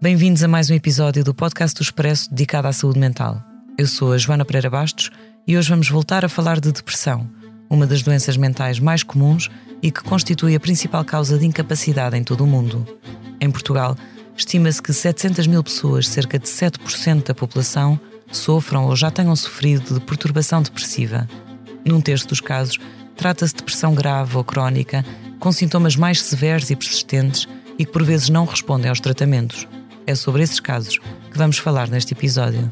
bem-vindos a mais um episódio do podcast do Expresso dedicado à saúde mental. Eu sou a Joana Pereira Bastos e hoje vamos voltar a falar de depressão, uma das doenças mentais mais comuns e que constitui a principal causa de incapacidade em todo o mundo. Em Portugal, estima-se que 700 mil pessoas, cerca de 7% da população, sofram ou já tenham sofrido de perturbação depressiva. Num terço dos casos, trata-se de depressão grave ou crónica, com sintomas mais severos e persistentes e que por vezes não respondem aos tratamentos. É sobre esses casos que vamos falar neste episódio.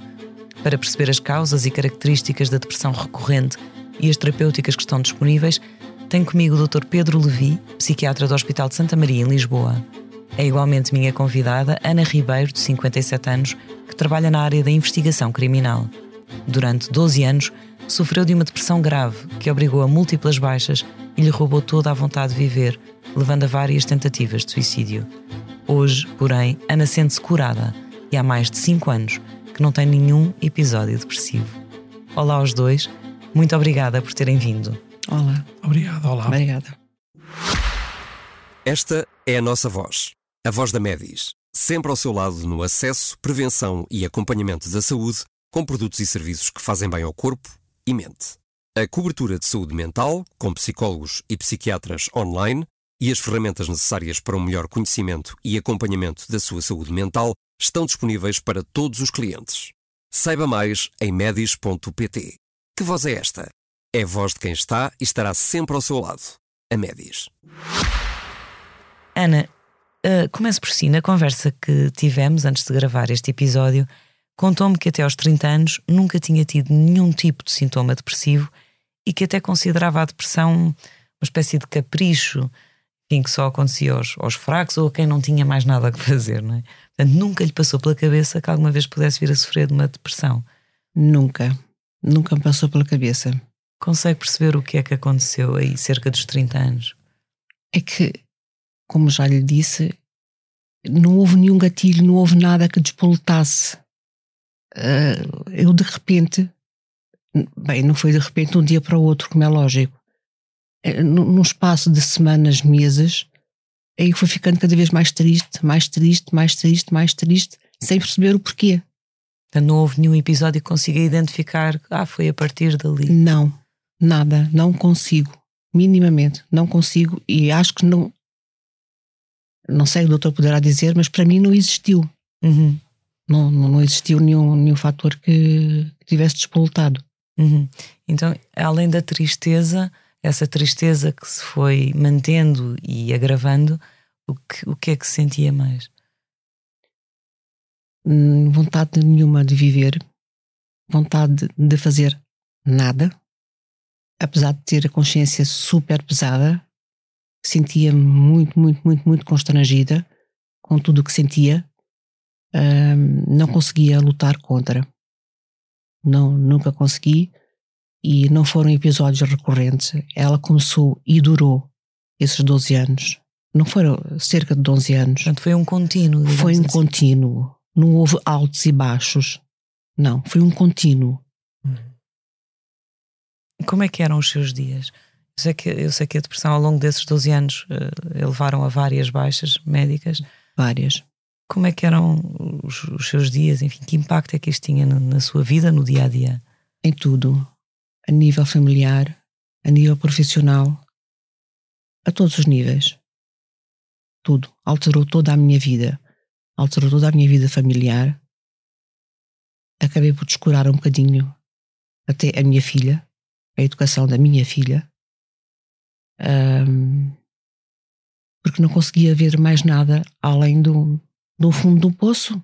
Para perceber as causas e características da depressão recorrente e as terapêuticas que estão disponíveis, tenho comigo o Dr. Pedro Levi, psiquiatra do Hospital de Santa Maria, em Lisboa. É igualmente minha convidada Ana Ribeiro, de 57 anos, que trabalha na área da investigação criminal. Durante 12 anos, sofreu de uma depressão grave que obrigou a múltiplas baixas e lhe roubou toda a vontade de viver, levando a várias tentativas de suicídio. Hoje, porém, Ana sente-se curada e há mais de 5 anos que não tem nenhum episódio depressivo. Olá aos dois, muito obrigada por terem vindo. Olá, Obrigado, olá. obrigada. Esta é a nossa voz, a voz da Medis, sempre ao seu lado no acesso, prevenção e acompanhamento da saúde, com produtos e serviços que fazem bem ao corpo e mente. A cobertura de saúde mental, com psicólogos e psiquiatras online, e as ferramentas necessárias para um melhor conhecimento e acompanhamento da sua saúde mental estão disponíveis para todos os clientes. Saiba mais em medis.pt. Que voz é esta? É a voz de quem está e estará sempre ao seu lado. A Medis. Ana, uh, começo por si. Na conversa que tivemos antes de gravar este episódio, contou-me que até aos 30 anos nunca tinha tido nenhum tipo de sintoma depressivo e que até considerava a depressão uma espécie de capricho em que só acontecia aos, aos fracos ou a quem não tinha mais nada que fazer, não é? Portanto, nunca lhe passou pela cabeça que alguma vez pudesse vir a sofrer de uma depressão. Nunca, nunca me passou pela cabeça. Consegue perceber o que é que aconteceu aí cerca dos 30 anos? É que, como já lhe disse, não houve nenhum gatilho, não houve nada que despoletasse. Ah, eu de repente, bem, não foi de repente de um dia para o outro, como é lógico. Eh, Num espaço de semanas, meses, aí fui ficando cada vez mais triste, mais triste, mais triste, mais triste, sem perceber o porquê. Portanto, não houve nenhum episódio que consiga identificar, ah, foi a partir dali. Não, nada, não consigo, minimamente, não consigo e acho que não. Não sei, o doutor poderá dizer, mas para mim não existiu. Uhum, Não, não, existiu nenhum, nenhum fator que, tivesse despoletado. uhum. Então, além da tristeza, essa tristeza que se foi mantendo e agravando, o que, o que é que se sentia mais? Hum, Vontade nenhuma de viver, vontade de, fazer nada, apesar de ter a consciência super pesada, sentia-me muito, muito, muito, muito constrangida com tudo o que sentia, Hum, não conseguia lutar contra. Não, nunca consegui e não foram episódios recorrentes. Ela começou e durou esses 12 anos. Não foram cerca de 12 anos. Portanto, foi um contínuo. Foi um assim. contínuo. Não houve altos e baixos. Não, foi um contínuo. Como é que eram os seus dias? Eu sei que, eu sei que a depressão ao longo desses 12 anos eh, levaram a várias baixas médicas. Várias. Como é que eram os, os seus dias? Enfim, que impacto é que isto tinha na, na sua vida, no dia a dia? Em tudo. A nível familiar, a nível profissional, a todos os níveis. Tudo. Alterou toda a minha vida. Alterou toda a minha vida familiar. Acabei por descurar um bocadinho até a minha filha, a educação da minha filha. Ahm, porque não conseguia ver mais nada além do, do fundo do poço.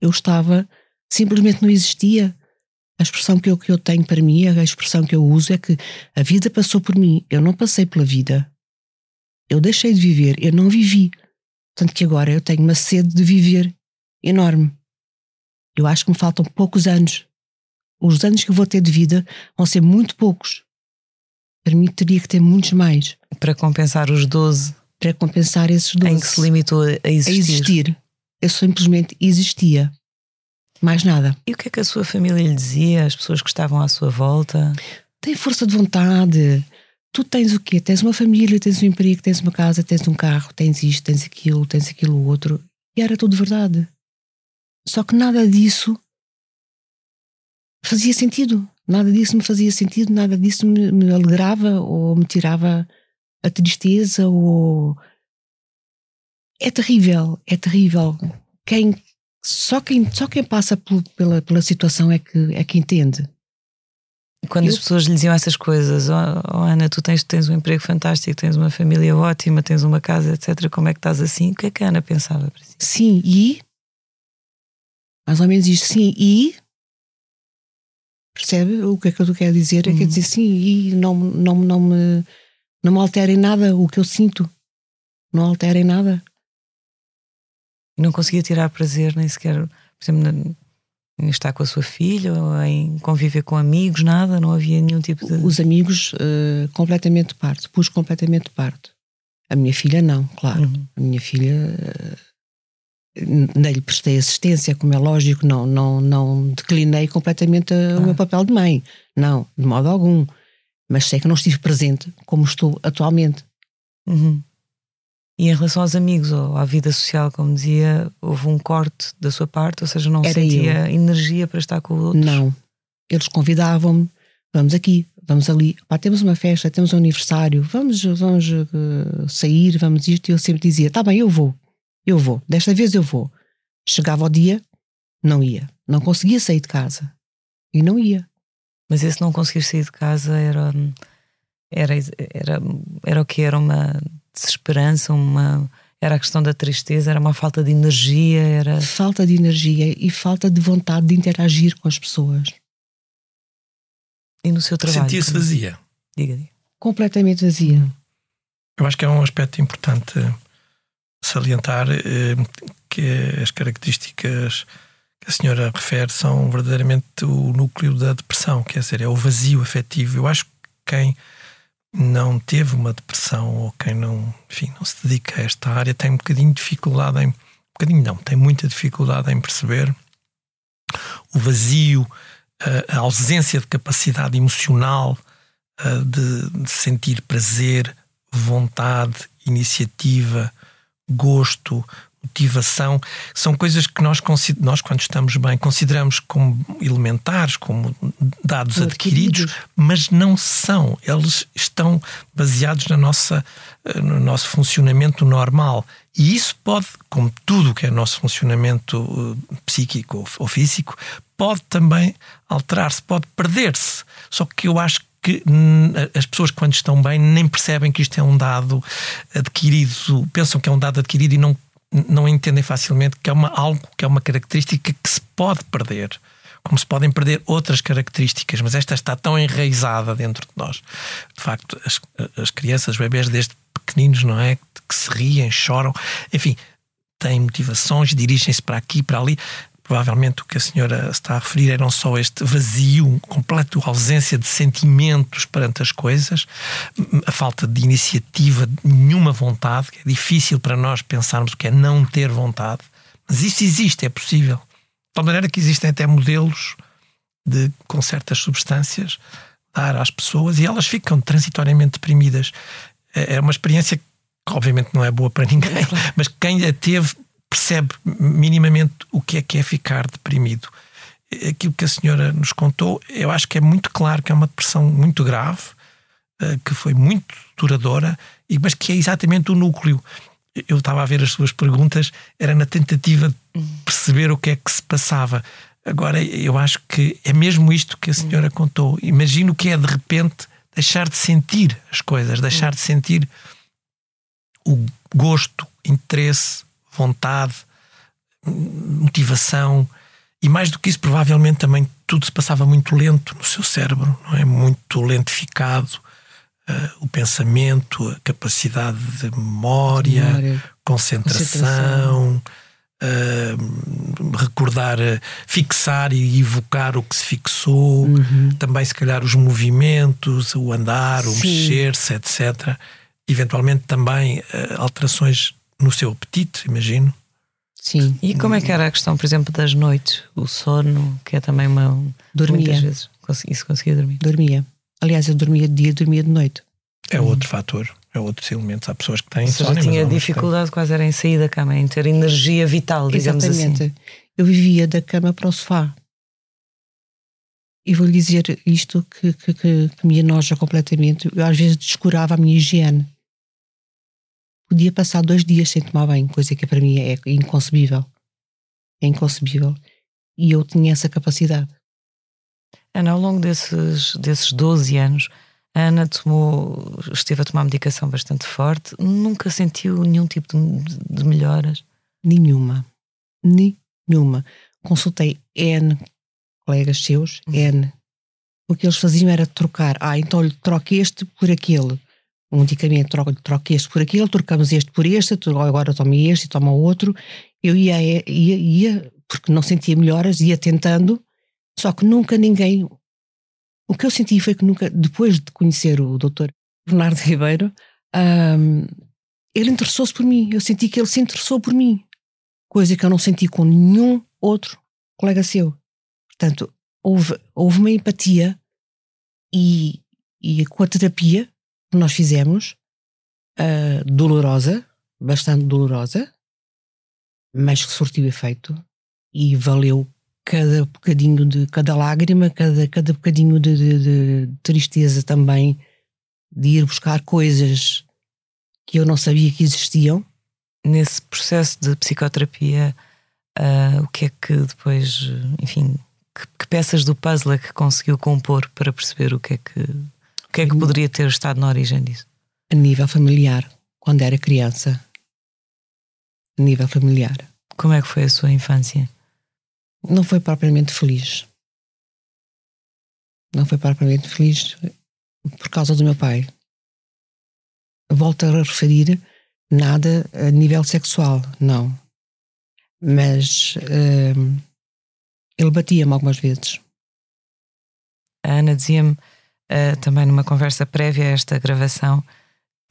Eu estava, simplesmente não existia. A expressão que eu, que eu tenho para mim, a expressão que eu uso é que a vida passou por mim, eu não passei pela vida. Eu deixei de viver, eu não vivi. Tanto que agora eu tenho uma sede de viver enorme. Eu acho que me faltam poucos anos. Os anos que eu vou ter de vida vão ser muito poucos. Para mim, teria que ter muitos mais Para compensar os 12 para compensar esses 12. em que se limitou a a existir. existir. Eu simplesmente existia. Mais nada. E o que é que a sua família lhe dizia, as pessoas que estavam à sua volta? Tem força de vontade. Tu tens o quê? Tens uma família, tens um emprego, tens uma casa, tens um carro, tens isto, tens aquilo, tens aquilo outro. E era tudo verdade. Só que nada disso fazia sentido. Nada disso me fazia sentido, nada disso me, me alegrava ou me tirava a tristeza ou. É terrível, é terrível. Quem, só, quem, só quem passa pel- pela, pela situação é que, é que entende. Quando Eu- as pessoas lhe diziam essas coisas, oh, oh, Ana, tu tens, tens um emprego fantástico, tens uma família ótima, tens uma casa, etc. Como é que estás assim? O que é que a Ana pensava para si? Sim, e. Mais ou menos isto, sim, e. Percebe o que é que eu quero dizer? É Uhum. quer dizer, sim, e não, não, não, me, não me altera em nada o que eu sinto. Não altera em nada. E não conseguia tirar prazer nem sequer, por exemplo, em estar com a sua filha ou em conviver com amigos, nada, não havia nenhum tipo de. Os amigos, eh, completamente de parte. Pus completamente de parte. A minha filha, não, claro. Uhum. A minha filha. Nem lhe prestei assistência, como é lógico, não, não, não declinei completamente a- o meu papel de mãe. Não, de modo algum. Mas sei que não estive presente como estou atualmente. Uhum. E em relação aos amigos ou à vida social, como dizia, houve um corte da sua parte, ou seja, não Era sentia energia para estar com outros. Não. Eles convidavam-me, vamos aqui, vamos ali, Pá, temos uma festa, temos um aniversário, vamos, vamos eh, sair, vamos isto. E eu sempre dizia: tá bem, eu vou, eu vou, desta vez eu vou. Chegava ao dia, não ia, não conseguia sair de casa e não ia. Mas esse não conseguir sair de casa era. Era, era, era o que? Era uma desesperança, uma. Era a questão da tristeza, era uma falta de energia, era. Falta de energia e falta de vontade de interagir com as pessoas. E no seu trabalho? Sentia-se como- vazia. Diga, diga. Completamente vazia. Eu acho que é um aspecto importante salientar eh, que as características que a senhora refere são verdadeiramente o núcleo da depressão, quer dizer, é o vazio afetivo. Eu acho que quem não teve uma depressão ou quem não, enfim, não se dedica a esta área tem um bocadinho de dificuldade em. Um bocadinho não, tem muita dificuldade em perceber o vazio, a- a ausência de capacidade emocional uh, de, de sentir prazer, vontade, iniciativa, gosto, motivação, são coisas que nós, nós quando estamos bem, consideramos como elementares, como dados Como adquiridos, adquiridos. mas não são. Eles estão baseados na nossa, eh, no nosso funcionamento normal. E isso pode, como tudo que é nosso funcionamento eh, psíquico ou- físico, pode também alterar-se, pode perder-se. Só que eu acho que as pessoas quando estão bem nem percebem que isto é um dado adquirido, pensam que é um dado adquirido e não, não entendem facilmente que é uma, algo que é uma característica que se pode perder. Como se podem perder outras características, mas esta está tão enraizada dentro de nós. De facto, as, as crianças, os bebés desde pequeninos, não é? Que se riem, choram, enfim, têm motivações, dirigem-se para aqui, para ali. Provavelmente o que a senhora está a referir é não só este vazio, completo ausência de sentimentos perante as coisas, a falta de iniciativa, de nenhuma vontade, é difícil para nós pensarmos o que é não ter vontade, mas isso existe, é possível. De tal maneira que existem até modelos de, com certas substâncias, dar às pessoas e elas ficam transitoriamente deprimidas. É é uma experiência que, obviamente, não é boa para ninguém, mas quem a teve percebe minimamente o que é que é ficar deprimido. Aquilo que a senhora nos contou, eu acho que é muito claro que é uma depressão muito grave, eh, que foi muito duradoura, mas que é exatamente o núcleo. Eu estava a ver as suas perguntas, era na tentativa de perceber o que é que se passava. Agora, eu acho que é mesmo isto que a senhora contou. Imagino que é de repente deixar de sentir as coisas, deixar de sentir o gosto, interesse, vontade, motivação e mais do que isso, provavelmente também tudo se passava muito lento no seu cérebro, não é? Muito lentificado. uh, o pensamento, a capacidade de memória, Memória. concentração, uh, recordar, uh, fixar e evocar o que se fixou, também se calhar os movimentos, o andar, o Sim. mexer-se, etc. Eventualmente também uh, alterações no seu apetite, imagino. Sim. E como é que era a questão, por exemplo, das noites? O sono, que é também uma. Dormia. Muitas vezes. Isso conseguia dormir. Dormia. Aliás, eu dormia de dia, dormia de noite. É outro fator, é outros elementos. Há pessoas que têm Ou seja, tinha dificuldade quase era em sair da cama, em ter energia vital, digamos Exatamente. assim. Eu vivia da cama para o sofá. E vou-lhe dizer isto que, que, que, que me enoja completamente. Eu às vezes descurava a minha higiene. Podia passar dois dias sem tomar banho, coisa que para mim é inconcebível. É inconcebível. E eu tinha essa capacidade. Ana, ao longo desses, desses 12 anos, a Ana tomou, esteve a tomar medicação bastante forte, nunca sentiu nenhum tipo de, de melhoras. Nenhuma. Nenhuma. Consultei N colegas seus, N. O que eles faziam era trocar. Ah, então lhe troque este por aquele. Um medicamento, troca, troca este por aquele, trocamos este por este, agora toma este e toma outro. Eu ia, ia, ia, porque não sentia melhoras, ia tentando, só que nunca ninguém. O que eu senti foi que nunca, depois de conhecer o doutor Bernardo Ribeiro, ahm, ele interessou-se por mim. Eu senti que ele se interessou por mim coisa que eu não senti com nenhum outro colega seu. Portanto, houve, houve uma empatia e, e com a terapia que nós fizemos, ah, dolorosa, bastante dolorosa, mas que surtiu efeito e valeu cada bocadinho de cada lágrima, cada, cada bocadinho de, de- de tristeza também, de ir buscar coisas que eu não sabia que existiam. Nesse processo de psicoterapia, ah, o que é que depois, enfim, que, que peças do puzzle é que conseguiu compor para perceber o que é que, o que, é que poderia ter estado na origem disso? a nível familiar, quando era criança. A nível familiar. Como é que foi a sua infância? Não foi propriamente feliz. Não foi propriamente feliz por causa do meu pai. Volto a referir nada a nível sexual, não. Mas hum, ele batia-me algumas vezes. A Ana dizia-me ah, também numa conversa prévia a esta gravação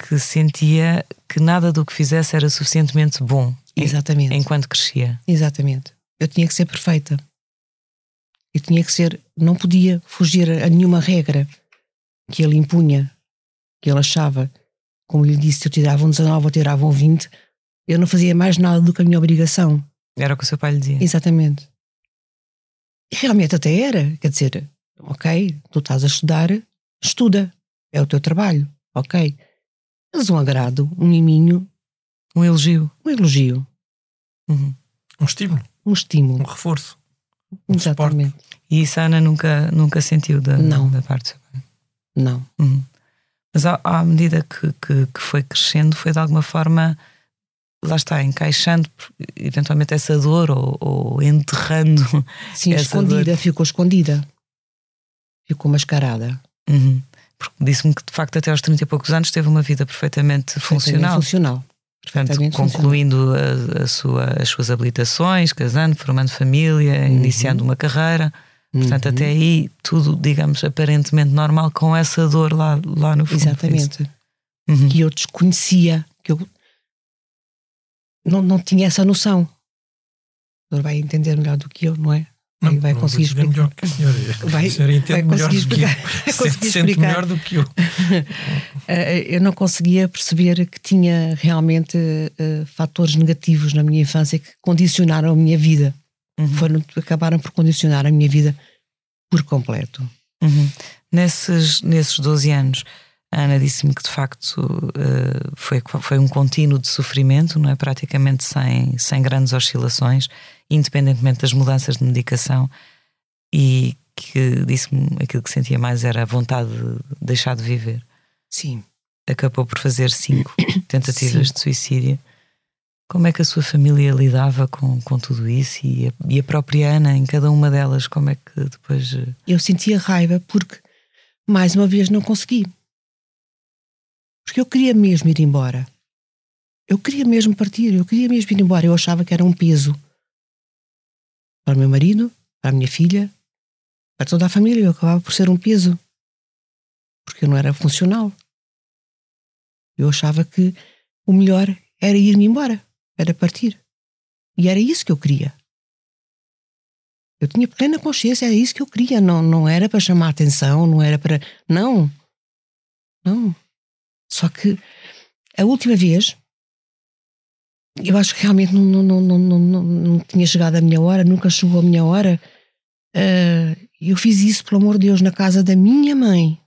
que sentia que nada do que fizesse era suficientemente bom en- Exatamente. enquanto crescia. Exatamente. Eu tinha que ser perfeita. Eu tinha que ser. Não podia fugir a nenhuma regra que ele impunha, que ele achava. Como lhe disse, se eu tirava um 19 ou tirava um 20, eu não fazia mais nada do que a minha obrigação. Era o que o seu pai lhe dizia. Exatamente. E realmente até era. Quer dizer, ok, tu estás a estudar, estuda. É o teu trabalho, ok. Mas um agrado, um miminho, Um elogio. um elogio, Uhum. Um estímulo, um um estímulo. reforço. um Exatamente. E isso a Ana nunca, nunca sentiu da, Não. da parte do seu pai. Não. Uhum. Mas à, à medida que, que, que foi crescendo, foi de alguma forma, lá está, encaixando eventualmente essa dor ou, ou enterrando. Sim, Essa escondida, dor. ficou escondida. Ficou mascarada. Uhum. Porque disse-me que de facto até aos 30 e poucos anos teve uma vida perfeitamente funcional. Funcional. Portanto, perfeitamente concluindo a, a sua, as suas habilitações, casando, formando família, iniciando uma carreira. Portanto, Uhum. até aí tudo, digamos, aparentemente normal, com essa dor lá, lá no fundo. Exatamente. Uhum. Que eu desconhecia, que eu não, não tinha essa noção. O senhor vai entender melhor do que eu, não é? Não, vai não conseguir dizer melhor que a senhora. Vai- a senhora entende vai melhor conseguir do que eu. explicar. Sente, conseguir sente explicar. melhor do que eu. Eh, Eu não conseguia perceber que tinha realmente eh, fatores negativos na minha infância que condicionaram a minha vida. Uhum. Foram, acabaram por condicionar a minha vida por completo. Uhum. Nesses, nesses 12 anos, a Ana disse-me que de facto eh, foi, foi um contínuo de sofrimento, não é? Praticamente sem, sem grandes oscilações, independentemente das mudanças de medicação, e que disse-me aquilo que sentia mais era a vontade de deixar de viver. Sim. Acabou por fazer cinco tentativas Sim. de suicídio. Como é que a sua família lidava com, com tudo isso e a, e a própria Ana, em cada uma delas, como é que depois. eh, Eu sentia raiva porque, mais uma vez, não consegui. Porque eu queria mesmo ir embora. Eu queria mesmo partir, eu queria mesmo ir embora. Eu achava que era um peso para o meu marido, para a minha filha, para toda a família. Eu acabava por ser um peso. Porque eu não era funcional. Eu achava que o melhor era ir-me embora, era partir. E era isso que eu queria. Eu tinha plena consciência, era isso que eu queria. Não, não era para chamar atenção, não era para. Não. Não. Só que a última vez, eu acho que realmente não, não, não, não, não, não, tinha chegado a minha hora, nunca chegou a minha hora. Uh, eu fiz isso, pelo amor de Deus, na casa da minha mãe.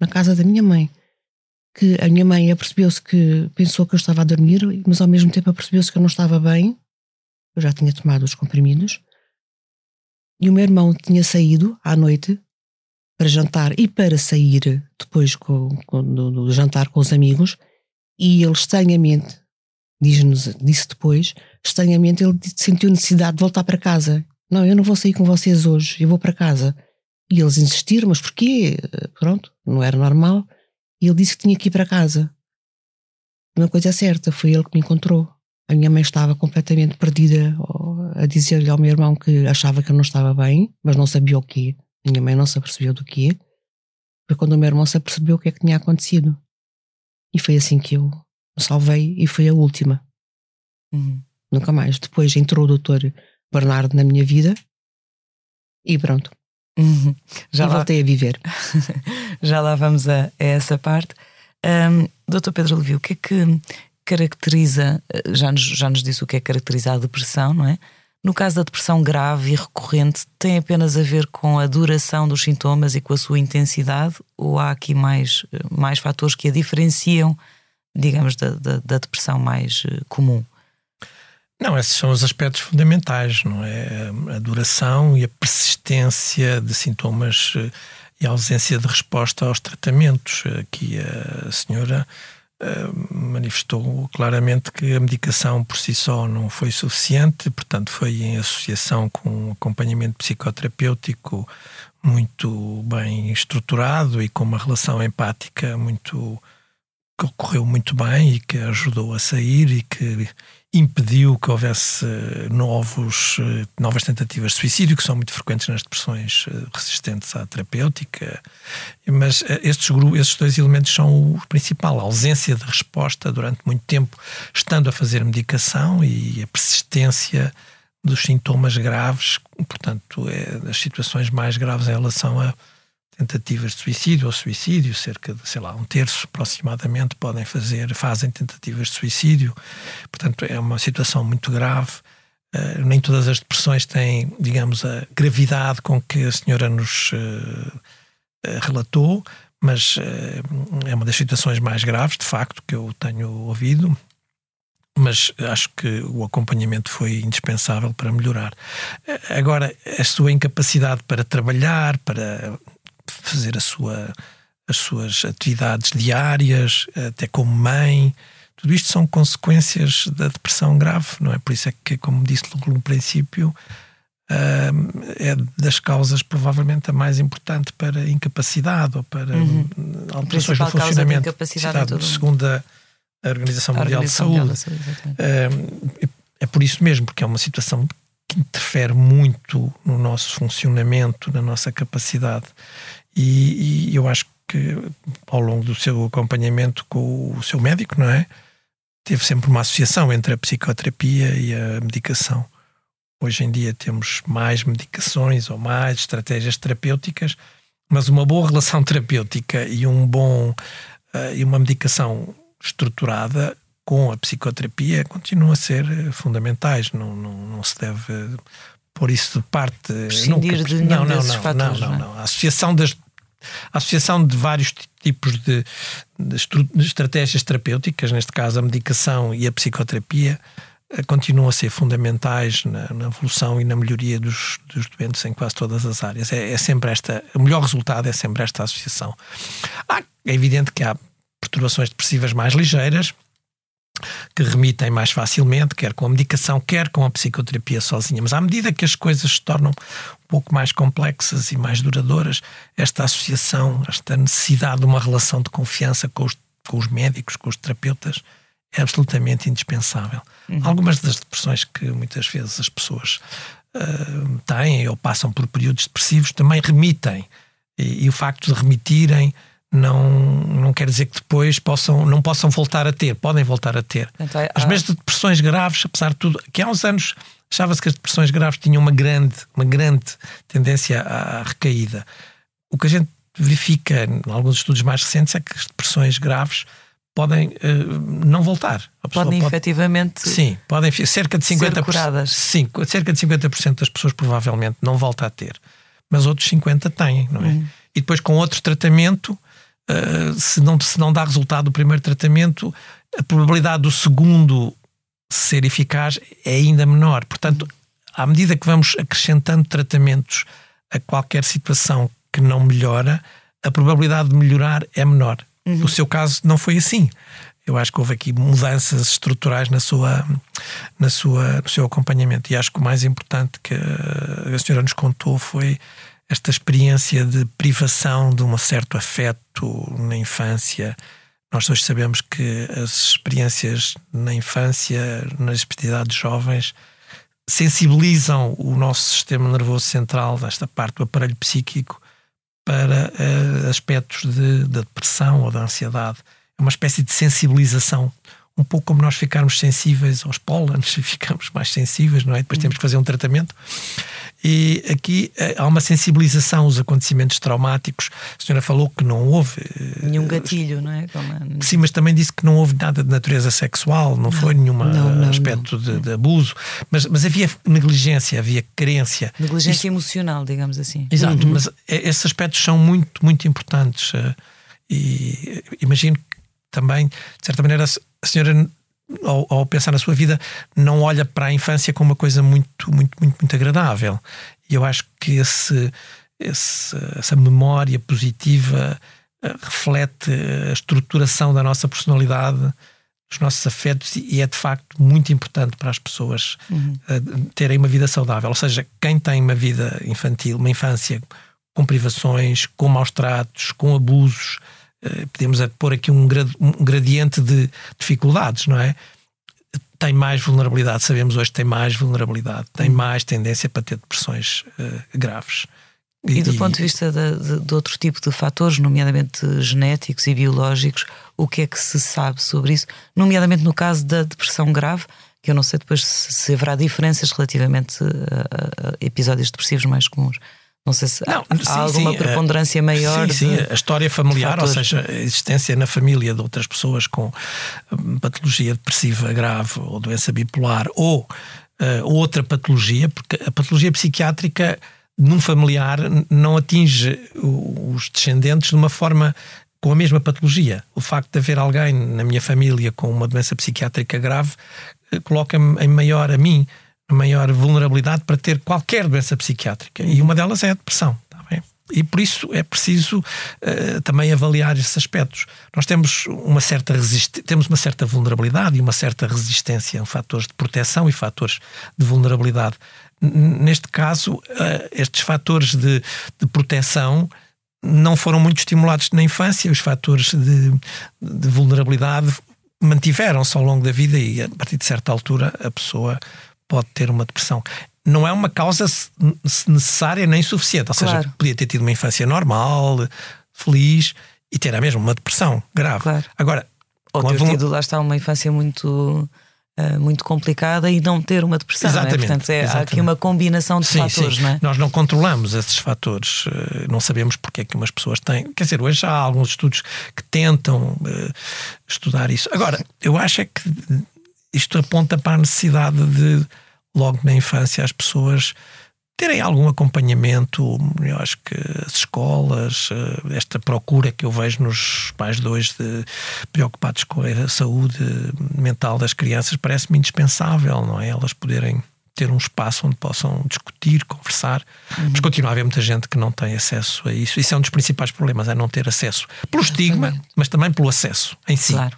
Na casa da minha mãe. Que a minha mãe apercebeu-se que pensou que eu estava a dormir, mas ao mesmo tempo apercebeu-se que eu não estava bem. Eu já tinha tomado os comprimidos. E o meu irmão tinha saído à noite para jantar e para sair depois com, com, do, do jantar com os amigos. E ele estranhamente, diz-nos, disse depois, estranhamente ele sentiu necessidade de voltar para casa. Não, eu não vou sair com vocês hoje, eu vou para casa. E eles insistiram, mas porquê? Pronto, não era normal. E ele disse que tinha que ir para casa. Uma coisa é certa, foi ele que me encontrou. A minha mãe estava completamente perdida a dizer-lhe ao meu irmão que achava que eu não estava bem, mas não sabia o quê. Minha mãe não se apercebeu do quê. Foi quando o meu irmão se apercebeu o que é que tinha acontecido. E foi assim que eu me salvei e foi a última. Uhum. Nunca mais. Depois entrou o doutor Bernardo na minha vida e pronto. Uhum. Já e lá... voltei a viver. Já lá vamos a, a essa parte. Um, doutor Pedro Levi, o que é que caracteriza, já nos, já nos disse o que é caracterizar a depressão, não é? No caso da depressão grave e recorrente, tem apenas a ver com a duração dos sintomas e com a sua intensidade, ou há aqui mais, mais fatores que a diferenciam, digamos, da, da, da depressão mais eh, comum? Não, esses são os aspectos fundamentais, não é? A duração e a persistência de sintomas eh, e a ausência de resposta aos tratamentos. Aqui a senhora manifestou claramente que a medicação por si só não foi suficiente, portanto, foi em associação com um acompanhamento psicoterapêutico muito bem estruturado e com uma relação empática muito que ocorreu muito bem e que ajudou a sair e que impediu que houvesse eh, novos, eh, novas tentativas de suicídio, que são muito frequentes nas depressões eh, resistentes à terapêutica. Mas estes, estes dois elementos são o principal: a ausência de resposta durante muito tempo, estando a fazer medicação e a persistência dos sintomas graves, portanto, é das situações mais graves em relação a tentativas de suicídio ou suicídio, cerca de, sei lá, um terço aproximadamente podem fazer, fazem tentativas de suicídio. Portanto, é uma situação muito grave. Uh, nem todas as depressões têm, digamos, a gravidade com que a senhora nos uh, uh, relatou, mas é uma das situações mais graves, de facto, que eu tenho ouvido. Mas acho que o acompanhamento foi indispensável para melhorar. Agora, a sua incapacidade para trabalhar, para fazer a sua, as suas atividades diárias, até como mãe. Tudo isto são consequências da depressão grave, não é? Por isso é que, como disse logo no princípio, é das causas provavelmente a mais importante para incapacidade ou para uhum. alterações no funcionamento. Incapacidade segundo a, Organização, a Mundial, Organização de Mundial, de Saúde. É, é por isso mesmo, porque é uma situação que interfere muito no nosso funcionamento, na nossa capacidade. E, e, eu acho que ao longo do seu acompanhamento com o seu médico, não é? Teve sempre uma associação entre a psicoterapia e a medicação. Hoje em dia temos mais medicações ou mais estratégias terapêuticas, mas uma boa relação terapêutica e um bom uh, e uma medicação estruturada com a psicoterapia continuam a ser fundamentais. Não, não, não se deve pôr isso de parte. Prescindir nunca, de não, não, não, fatores, não, não, não, A associação das a associação de vários tipos de, de, de, estratégias terapêuticas, neste caso a medicação e a psicoterapia, eh, continuam a ser fundamentais na, na evolução e na melhoria dos, dos, doentes em quase todas as áreas. É, é, sempre esta, o melhor resultado é sempre esta associação. Há, é evidente que há perturbações depressivas mais ligeiras, que remitem mais facilmente, quer com a medicação, quer com a psicoterapia sozinha. Mas à medida que as coisas se tornam um pouco mais complexas e mais duradouras, esta associação, esta necessidade de uma relação de confiança com os, com os médicos, com os terapeutas, é absolutamente indispensável. Uhum. Algumas das depressões que muitas vezes as pessoas uh, têm ou passam por períodos depressivos também remitem. E, e o facto de remitirem não, não quer dizer que depois possam, não possam voltar a ter, podem voltar a ter. Então, é, As mesmas depressões graves, apesar de tudo, que há uns anos achava-se que as depressões graves tinham uma grande, uma grande tendência à recaída. O que a gente verifica em alguns estudos mais recentes é que as depressões graves podem uh, não voltar. podem pode, efetivamente sim, podem cerca de 50%, ser curadas. Sim, cerca de 50% das pessoas provavelmente não volta a ter, mas outros 50 têm, não é? Uhum. E depois com outro tratamento eh, se, não, se não dá resultado o primeiro tratamento, a probabilidade do segundo ser eficaz é ainda menor. Portanto, à medida que vamos acrescentando tratamentos a qualquer situação que não melhora, a probabilidade de melhorar é menor. Uhum. No seu caso, não foi assim. Eu acho que houve aqui mudanças estruturais na sua, na sua, no seu acompanhamento. E acho que o mais importante que a senhora nos contou foi esta experiência de privação de um certo afeto na infância. Nós hoje sabemos que as experiências na infância, nas especialidades jovens, sensibilizam o nosso sistema nervoso central, desta parte do aparelho psíquico, para uh, aspectos de, da depressão ou da ansiedade. É uma espécie de sensibilização um pouco como nós ficarmos sensíveis aos pólenes, ficamos mais sensíveis, não é? Depois temos que fazer um tratamento. E aqui eh, há uma sensibilização aos acontecimentos traumáticos. A senhora falou que não houve. Eh, nenhum gatilho, não é? Como... Sim, mas também disse que não houve nada de natureza sexual, não, não foi nenhum aspecto de, de, abuso, mas, mas havia negligência, havia carência. Negligência Isso... emocional, digamos assim. Exato, uhum. mas esses aspectos são muito, muito importantes. Eh, e imagino que também, de certa maneira, a senhora ao, ao, pensar na sua vida, não olha para a infância como uma coisa muito, muito, muito, muito agradável. E eu acho que esse, esse, essa memória positiva eh, reflete a estruturação da nossa personalidade, dos nossos afetos, e é de facto muito importante para as pessoas uhum. Eh, terem uma vida saudável. Ou seja, quem tem uma vida infantil, uma infância com privações, com maus tratos, com abusos, podemos é pôr aqui um, gradiente de dificuldades, não é? Tem mais vulnerabilidade, sabemos hoje tem mais vulnerabilidade, tem hum. mais tendência para ter depressões uh, graves. E, e do ponto de vista de, de, de, outro tipo de fatores, nomeadamente genéticos e biológicos, o que é que se sabe sobre isso? Nomeadamente no caso da depressão grave, que eu não sei depois se, se haverá diferenças relativamente a, a episódios depressivos mais comuns. Não sei se não, há, sim, alguma sim, preponderância a, maior. Sim, sim, a história familiar, ou seja, a existência na família de outras pessoas com hum, patologia depressiva grave ou doença bipolar ou uh, outra patologia, porque a patologia psiquiátrica num familiar não atinge os descendentes de uma forma com a mesma patologia. O facto de haver alguém na minha família com uma doença psiquiátrica grave eh, coloca-me em maior a mim maior vulnerabilidade para ter qualquer doença psiquiátrica. E uma delas é a depressão. Tá e por isso é preciso uh, também avaliar esses aspectos. Nós temos uma certa temos uma certa vulnerabilidade e uma certa resistência a fatores de proteção e fatores de vulnerabilidade. Neste caso, uh, estes fatores de, de proteção não foram muito estimulados na infância, os fatores de, de vulnerabilidade mantiveram-se ao longo da vida e a partir de certa altura a pessoa pode ter uma depressão. Não é uma causa necessária nem suficiente. Ou claro. seja, podia ter tido uma infância normal, feliz e ter a mesma uma depressão grave. Claro. Agora, ou ter tido, lá está, uma infância muito. Uh, muito complicada e não ter uma depressão. Exatamente. É? Portanto, é, exatamente. há aqui uma combinação de sim, fatores, sim. não é? Nós não controlamos esses fatores, uh, não sabemos porque é que umas pessoas têm. Quer dizer, hoje há alguns estudos que tentam uh, estudar isso. Agora, eu acho é que isto aponta para a necessidade de logo na infância as pessoas terem algum acompanhamento. Eu acho que as escolas, eh, esta procura que eu vejo nos pais de hoje de, preocupados com a saúde mental das crianças parece-me indispensável, não é? Elas poderem ter um espaço onde possam discutir, conversar. Uhum. Mas continua a haver muita gente que não tem acesso a isso. Isso é um dos principais problemas, é não ter acesso. Pelo estigma, mas também pelo acesso em si. Claro.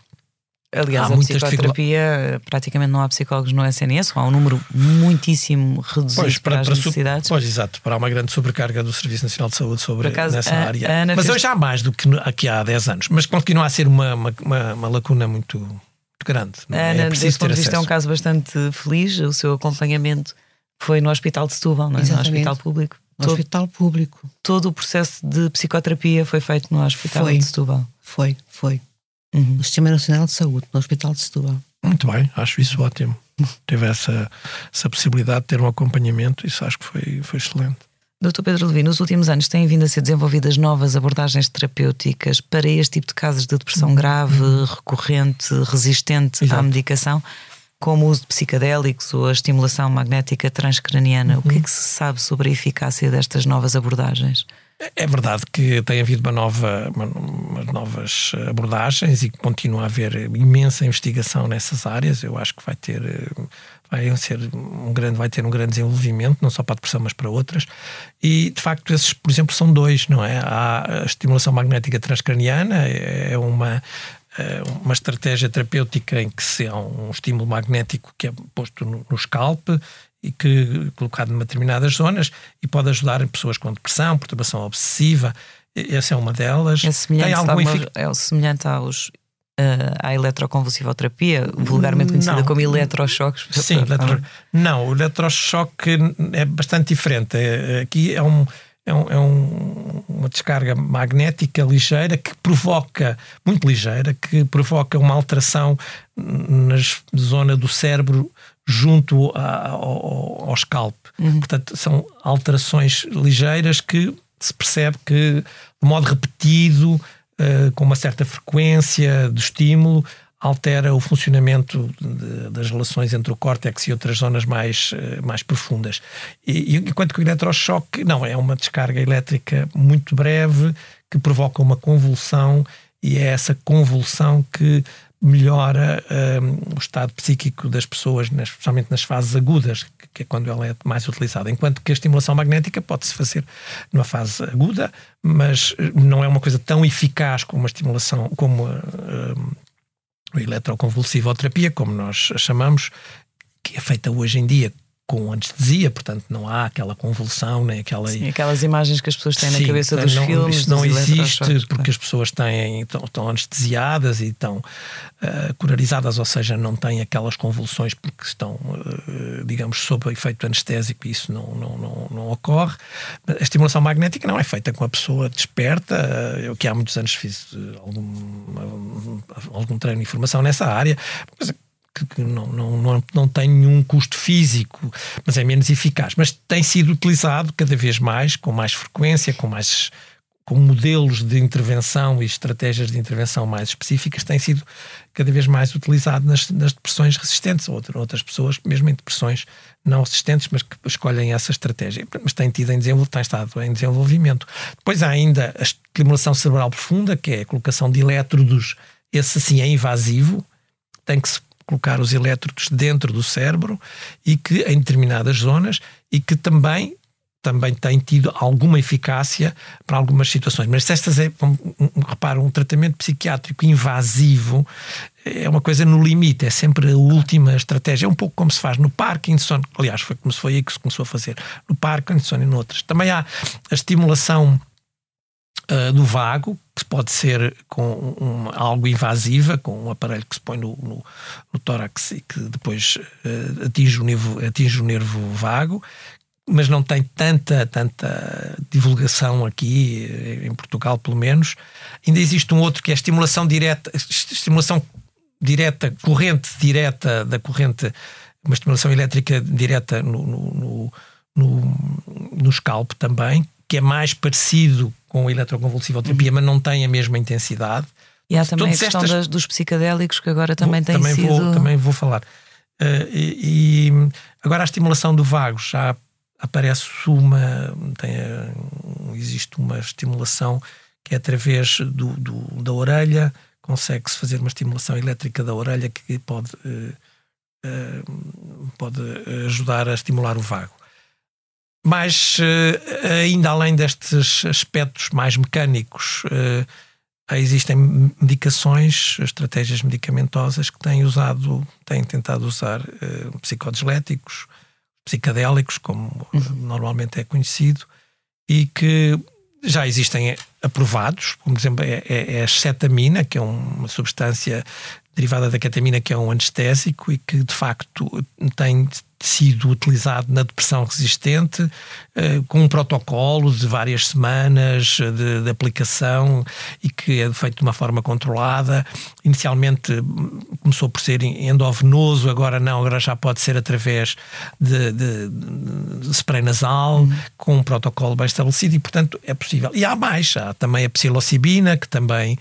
Aliás, Há a muitas psicoterapia, praticamente não há psicólogos no SNS, ou há um número muitíssimo reduzido para, as su- necessidades. Pois, exato, para uma grande sobrecarga do Serviço Nacional de Saúde sobre acaso, nessa a- área. a mas fez- hoje há mais do que aqui há 10 anos, mas continua a ser uma, uma, uma- uma lacuna muito, muito grande. não A é? Ana, é preciso desse ponto ter de vista, é um caso bastante feliz. O seu acompanhamento foi no Hospital de Setúbal, não é? no. Hospital Público. No Todo, hospital público. todo o processo de psicoterapia foi feito no Hospital Foi. de Setúbal. Foi, foi. Uhum. No Sistema Nacional de Saúde, no Hospital de Setúbal. Muito bem, acho isso ótimo. Teve essa, essa possibilidade de ter um acompanhamento, isso acho que foi, foi excelente. Dr. Pedro Levi, nos últimos anos têm vindo a ser desenvolvidas novas abordagens terapêuticas para este tipo de casos de depressão grave, recorrente, resistente à Exato. medicação, como o uso de psicadélicos ou a estimulação magnética transcraniana. O que é que se sabe sobre a eficácia destas novas abordagens? É verdade que tem havido uma nova, uma- umas novas abordagens e que continua a haver imensa investigação nessas áreas. Eu acho que vai ter, vai ser um grande, vai ter um grande desenvolvimento, não só para a depressão, mas para outras. E de facto, esses, por exemplo, são dois, não é? Há a estimulação magnética transcraniana, é uma eh, uma estratégia terapêutica em que se há um estímulo magnético que é posto no, no scalp e que colocado em determinadas zonas e pode ajudar em pessoas com depressão, perturbação obsessiva. Essa é uma delas. É semelhante, Tem algum efic- é semelhante aos, eh, à eletroconvulsivoterapia, vulgarmente conhecida Não. como eletrochoques. Sim, eletro... não, o eletrochoque é bastante diferente. É- Aqui é, um, é, um- é um- uma descarga magnética ligeira que provoca, muito ligeira, que provoca uma alteração na zona do cérebro junto a- ao, ao- scalp. Portanto, são alterações ligeiras que se percebe que, de modo repetido, eh, com uma certa frequência de estímulo, altera o funcionamento de- das relações entre o córtex e outras zonas mais, eh, mais profundas. E enquanto que o eletrochoque, não, é uma descarga elétrica muito breve que provoca uma convulsão e é essa convulsão que melhora hum, o estado psíquico das pessoas, nas- especialmente nas fases agudas, que- é quando ela é mais utilizada. Enquanto que a estimulação magnética pode-se fazer numa fase aguda, mas eh, não é uma coisa tão eficaz como a estimulação, como a, hum, a eletroconvulsivoterapia, como nós a chamamos, que é feita hoje em dia com anestesia, portanto não há aquela convulsão, nem aquela Sim, aquelas imagens que as pessoas têm na Sim, cabeça dos não, filmes. Isso não existe porque as pessoas têm, estão, estão anestesiadas e estão ah, curarizadas, ou seja, não têm aquelas convulsões porque estão, ah, digamos, sob efeito anestésico e isso não, não, não, não ocorre. A estimulação magnética não é feita com a pessoa desperta. ah, Eu que há muitos anos fiz algum, algum treino de formação nessa área, que, que não, não, não, não tem nenhum custo físico, mas é menos eficaz. Mas tem sido utilizado cada vez mais, com mais frequência, com mais com modelos de intervenção e estratégias de intervenção mais específicas, tem sido cada vez mais utilizado nas, nas depressões resistentes, ou outra- outras pessoas, mesmo em depressões não resistentes, mas que escolhem essa estratégia. Mas tem, tido em desenvol- tem estado em desenvolvimento. Depois há ainda a estimulação cerebral profunda, que é a colocação de elétrodos, esse assim é invasivo, tem que se colocar os elétrodos dentro do cérebro e que em determinadas zonas e que também também tem tido alguma eficácia para algumas situações. Mas estas é, repara, um tratamento psiquiátrico invasivo é uma coisa no limite, é sempre a última estratégia. É um pouco como se faz no Parkinson, aliás, foi como se foi aí que se começou a fazer, no Parkinson e noutras. Também há a estimulação uh, do vago, que pode ser com um, algo invasiva, com um aparelho que se põe no, no, no tórax e que depois uh, atinge, o nervo, atinge o nervo vago, mas não tem tanta, tanta divulgação aqui, em Portugal pelo menos. Ainda existe um outro que é a estimulação direta, estimulação direta, corrente direta da corrente, uma estimulação elétrica direta no, no, no, no scalp também, que é mais parecido com eletroconvulsivoterapia, uhum. mas não tem a mesma intensidade. E há também Todas a questão estas... das, dos psicadélicos que agora também vou, tem também sido... Vou, também vou falar. Uh, e, e, agora a estimulação do vago já aparece uma tem, existe uma estimulação que é através do, do da orelha consegue-se fazer uma estimulação elétrica da orelha que pode uh, pode ajudar a estimular o vago mas uh, ainda além destes aspectos mais mecânicos existem medicações, estratégias medicamentosas que têm usado, têm tentado usar uh, psicodesléticos, psicadélicos, como uhum. normalmente é conhecido, e que já existem aprovados, como por exemplo é, é, é a cetamina, que é uma substância derivada da ketamina, que é um anestésico e que de facto tem sido utilizado na depressão resistente, eh, com um protocolo de várias semanas de, de, aplicação e que é feito de uma forma controlada. Inicialmente hum, começou por ser endovenoso, agora não, agora já pode ser através de, de, de spray nasal, uhum. com um protocolo bem estabelecido e, portanto, é possível. E há mais, há também a psilocibina, que também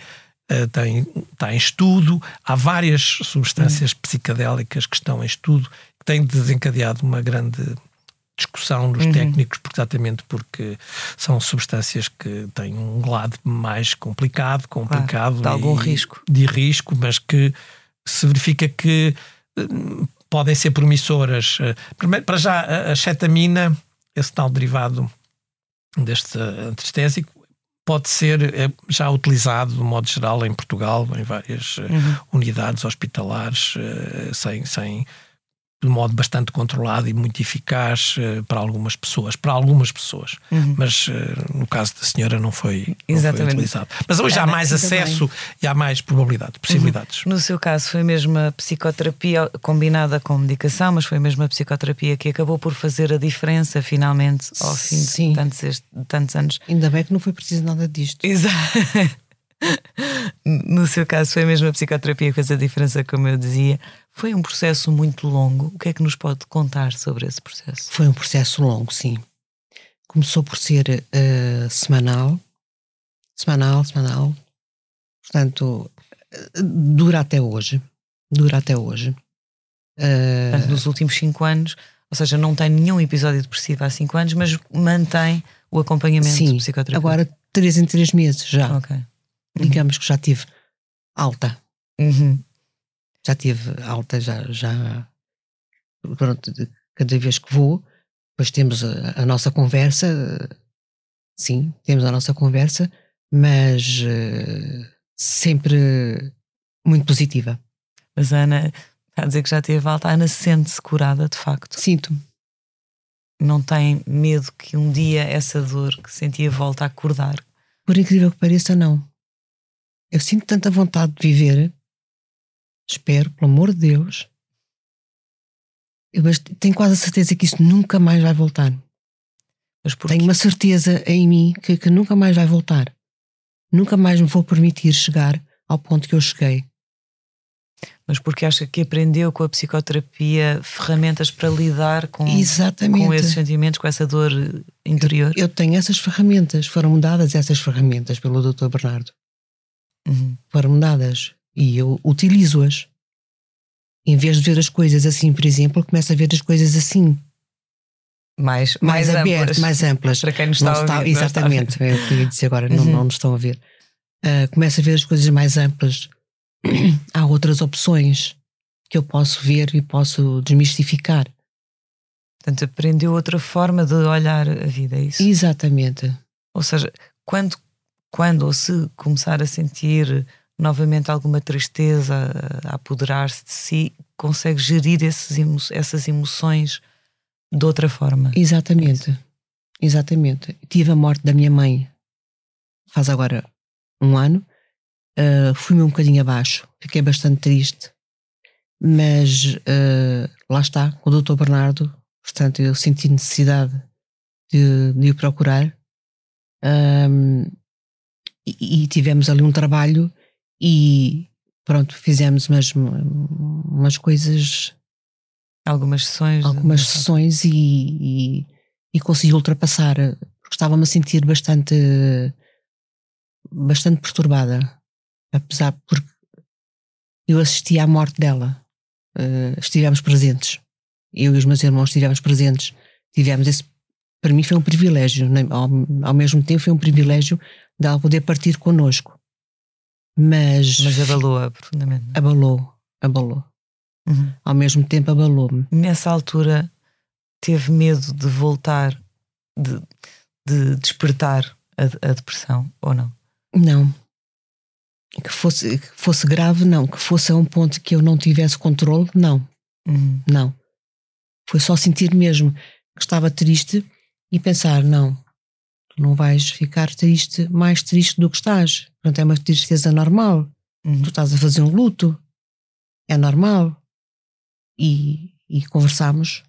tem, está em estudo. Há várias substâncias uhum. psicadélicas que estão em estudo tem desencadeado uma grande discussão dos uhum. técnicos, exatamente porque são substâncias que têm um lado mais complicado, complicado claro, de algum risco. De risco, mas que se verifica que uh, podem ser promissoras. Eh, primeiro, para já, a, a cetamina, esse tal derivado deste anestésico, pode ser é, já utilizado, de modo geral, em Portugal, em várias uhum. unidades hospitalares, sem, sem de modo bastante controlado e muito eficaz uh, para algumas pessoas, para algumas pessoas, uhum. mas uh, no caso da senhora não foi, não foi utilizado. Mas hoje há mais acesso também. e há mais probabilidade, possibilidades. Uhum. No seu caso foi mesmo a psicoterapia combinada com medicação, mas foi mesmo a psicoterapia que acabou por fazer a diferença finalmente ao fim Sim. de tantos, de tantos anos. Ainda bem que não foi preciso nada disto. Exato. no seu caso foi mesmo a psicoterapia que fez a diferença, como eu dizia. Foi um processo muito longo. O que é que nos pode contar sobre esse processo? Foi um processo longo, sim. Começou por ser uh, semanal, semanal, semanal. Portanto, uh, dura até hoje. Dura até hoje. Uh, Portanto, nos últimos cinco anos, ou seja, não tem nenhum episódio depressivo há cinco anos, mas mantém o acompanhamento sim, psicoterapêutico. Agora, três em três meses já. Ok. Uhum. Digamos que já tive alta. Uhum. Já tive alta, já, já. Pronto, cada vez que vou, depois temos a, a nossa conversa. Sim, temos a nossa conversa, mas uh, sempre muito positiva. Mas a Ana está a dizer que já teve alta. A Ana sente-se curada, de facto. Sinto-me. Não tem medo que um dia essa dor que sentia volte a acordar? Por incrível que pareça, não. Eu sinto tanta vontade de viver. Espero, pelo amor de Deus. Eu tenho quase a certeza que isso nunca mais vai voltar. Tenho uma certeza em mim que, que nunca mais vai voltar. Nunca mais me vou permitir chegar ao ponto que eu cheguei. Mas porque acha que aprendeu com a psicoterapia ferramentas para lidar com, Exatamente. com esses sentimentos, com essa dor interior? Eu, eu tenho essas ferramentas, foram dadas essas ferramentas pelo Dr. Bernardo uhum. foram dadas e eu utilizo-as. Em vez de ver as coisas assim, por exemplo, começo a ver as coisas assim. Mais, mais, mais abertas, mais amplas. Para quem nos está, está a ouvir, Exatamente, é o que eu dizer agora, uhum. não, não nos estão a ver. Uh, começo a ver as coisas mais amplas. Há outras opções que eu posso ver e posso desmistificar. Portanto, aprendeu outra forma de olhar a vida, é isso? Exatamente. Ou seja, quando quando ou se começar a sentir novamente alguma tristeza a apoderar-se de si, consegue gerir emo essas emoções de outra forma. Exatamente. Exatamente. Tive a morte da minha mãe faz agora um ano. Uh, Fui-me um bocadinho abaixo, fiquei bastante triste, mas uh, lá está, com o Dr. Bernardo, portanto, eu senti necessidade de, de o procurar. Um, e, tivemos ali um trabalho e pronto, fizemos umas, umas coisas. Algumas sessões. Algumas sessões e, e, e consegui ultrapassar, porque estava-me a sentir bastante, bastante perturbada, apesar porque eu assisti à morte dela. Uh, estivemos presentes. Eu e os meus irmãos estivemos presentes. Tivemos esse. Para mim foi um privilégio, né? ao, ao mesmo tempo foi um privilégio de ela poder partir connosco. Mas. Mas abalou-a profundamente. Abalou, abalou. Uhum. Ao mesmo tempo abalou-me. Nessa altura teve medo de voltar, de, de despertar a, a, depressão, ou não? Não. que fosse, que fosse grave, não. Que fosse a um ponto que eu não tivesse controle, não. Uhum. Não. Foi só sentir mesmo que estava triste e pensar: não, tu não vais ficar triste, mais triste do que estás. Portanto, é uma tristeza normal. Uhum. Tu estás a fazer um luto, é normal. E, e conversámos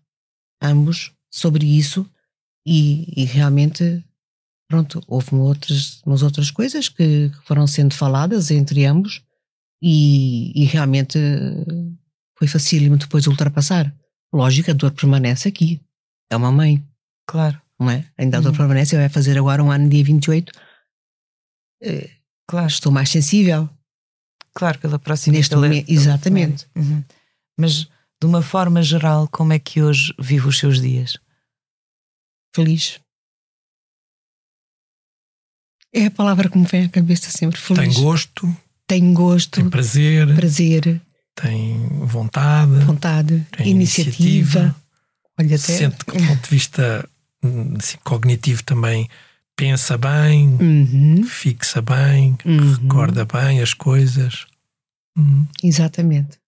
ambos sobre isso e, e realmente, pronto, houve outras, umas outras coisas que foram sendo faladas entre ambos e, e realmente foi facílimo depois ultrapassar. Lógico, a dor permanece aqui. É uma mãe, Claro, não é? Ainda a dor Uhum. permanece, vai fazer agora um ano, dia 28. Eh, claro, Estou mais sensível. claro, pela próxima Neste pela- momento, pela exatamente. efeméride. Uhum. Mas de uma forma geral, como é que hoje vive os seus dias? Feliz. É a palavra que me vem à cabeça sempre. Tem Feliz. gosto, Tenho gosto, tem prazer, prazer, tem vontade, vontade, tem iniciativa. iniciativa. Olha, até. Sente que, do ponto de vista assim, cognitivo, também pensa bem, Uhum, fixa bem, uhum, recorda bem as coisas. Hum. Exatamente.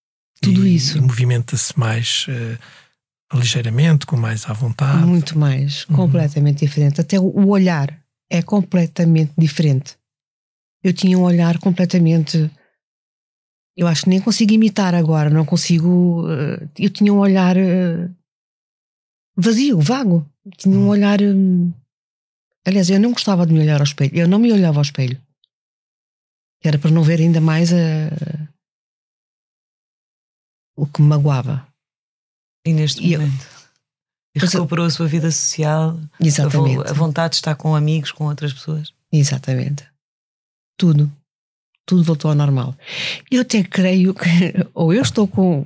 Tudo E isso. Movimenta-se mais eh, ligeiramente, com mais à vontade. Muito mais, Uhum. completamente diferente. Até o olhar é completamente diferente. Eu tinha um olhar completamente. Eu acho que nem consigo imitar agora, não consigo. eh, Eu tinha um olhar eh, vazio, vago. Tinha um Hum. olhar. hum, Aliás, eu não gostava de me olhar ao espelho. Eu não me olhava ao espelho. Era para não ver ainda mais a- o que me magoava. E neste E momento? Eu- recuperou a sua vida social? A Exatamente. A vontade de estar com amigos, com outras pessoas? Exatamente. Tudo. Tudo voltou ao normal. Eu até creio que, ou eu estou com.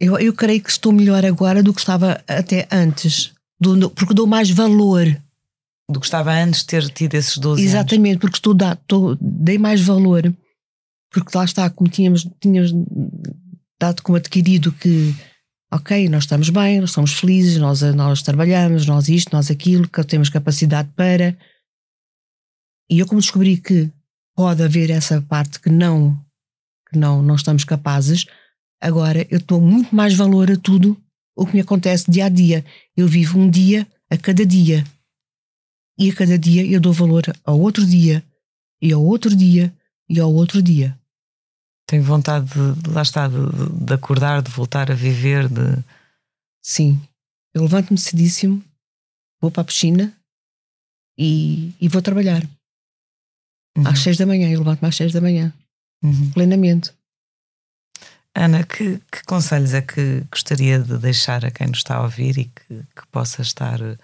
Eu, eu creio que estou melhor agora do que estava até antes. Do- porque dou mais valor. Do que estava antes de ter tido esses 12 anos? Exatamente, porque estou, da- estou- dei mais valor. Porque lá está, como tínhamos, tínhamos dado como adquirido que, ok, nós estamos bem, nós somos felizes, nós, nós trabalhamos, nós isto, nós aquilo, que temos capacidade para. E eu, como descobri que pode haver essa parte que não, que não, não estamos capazes, agora eu dou muito mais valor a tudo o que me acontece dia a dia. Eu vivo um dia a cada dia. E a cada dia eu dou valor ao outro dia, e ao outro dia, e ao outro dia. Tenho vontade de, lá está, de, de- de acordar, de voltar a viver, de. Sim. Eu levanto-me cedíssimo, vou para a piscina e, e vou trabalhar. Uhum, Às seis da manhã, eu levanto-me às seis da manhã, uhum. plenamente. Ana, que, que conselhos é que gostaria de deixar a quem nos está a ouvir e que, que possa estar eh,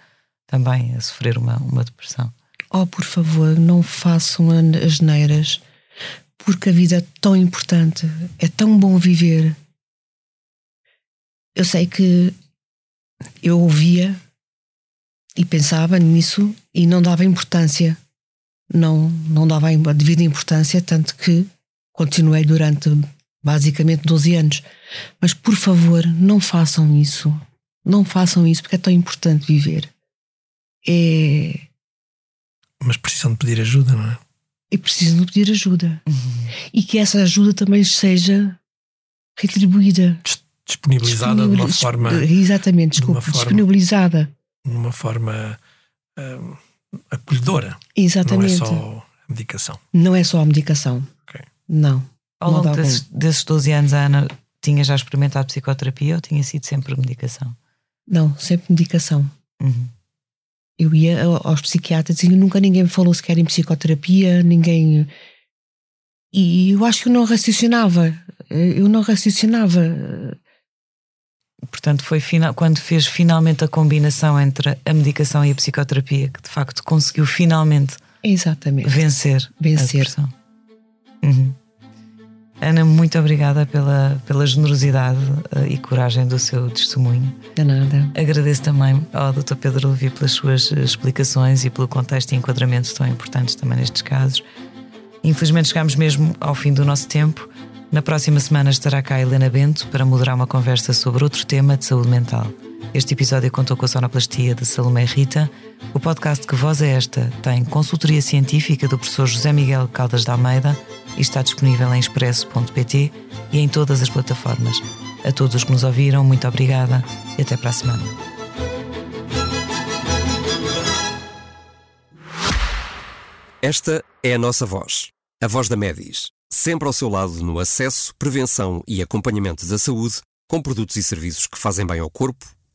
também a sofrer uma, uma depressão? Oh, por favor, não façam as neiras, porque a vida é tão importante, é tão bom viver. Eu sei que eu ouvia e pensava nisso e não dava importância, não, não dava a devida importância, tanto que continuei durante basicamente 12 anos. Mas por favor, não façam isso. Não façam isso, porque é tão importante viver. É, Mas precisam de pedir ajuda, não é? e precisam de pedir ajuda. E que essa ajuda também lhes seja retribuída. Disponibilizada de uma forma, Exatamente, de uma desculpe, forma- disponibilizada. de uma forma hum, acolhedora. Exatamente. Não é só a medicação. Não é só a medicação. Ok. Não. Ao longo desses, desses 12 anos, a Ana tinha já experimentado psicoterapia ou tinha sido sempre medicação? Não, sempre medicação. Uhum. Eu ia ao- aos psiquiatras e nunca ninguém me falou sequer em psicoterapia, ninguém. E eu acho que eu não raciocinava. Eu não raciocinava. Portanto, foi final, quando fez finalmente a combinação entre a medicação e a psicoterapia que de facto conseguiu finalmente Exatamente. vencer, a Vencer. depressão. Uhum. Muito obrigada pela, pela generosidade eh, e coragem do seu testemunho. De nada. Agradeço também ao Dr. Pedro Levi pelas suas eh, explicações e pelo contexto e enquadramento tão importantes também nestes casos. Infelizmente chegamos mesmo ao fim do nosso tempo. Na próxima semana estará cá a Helena Bento para moderar uma conversa sobre outro tema de saúde mental. Este episódio contou com a sonoplastia de Salomé Rita. O podcast Que Voz é Esta tem consultoria científica do professor José Miguel Caldas da Almeida e está disponível em expresso.pt e em todas as plataformas. A todos os que nos ouviram, muito obrigada e até para a semana. Esta é a nossa voz, a voz da Medis, sempre ao seu lado no acesso, prevenção e acompanhamento da saúde, com produtos e serviços que fazem bem ao corpo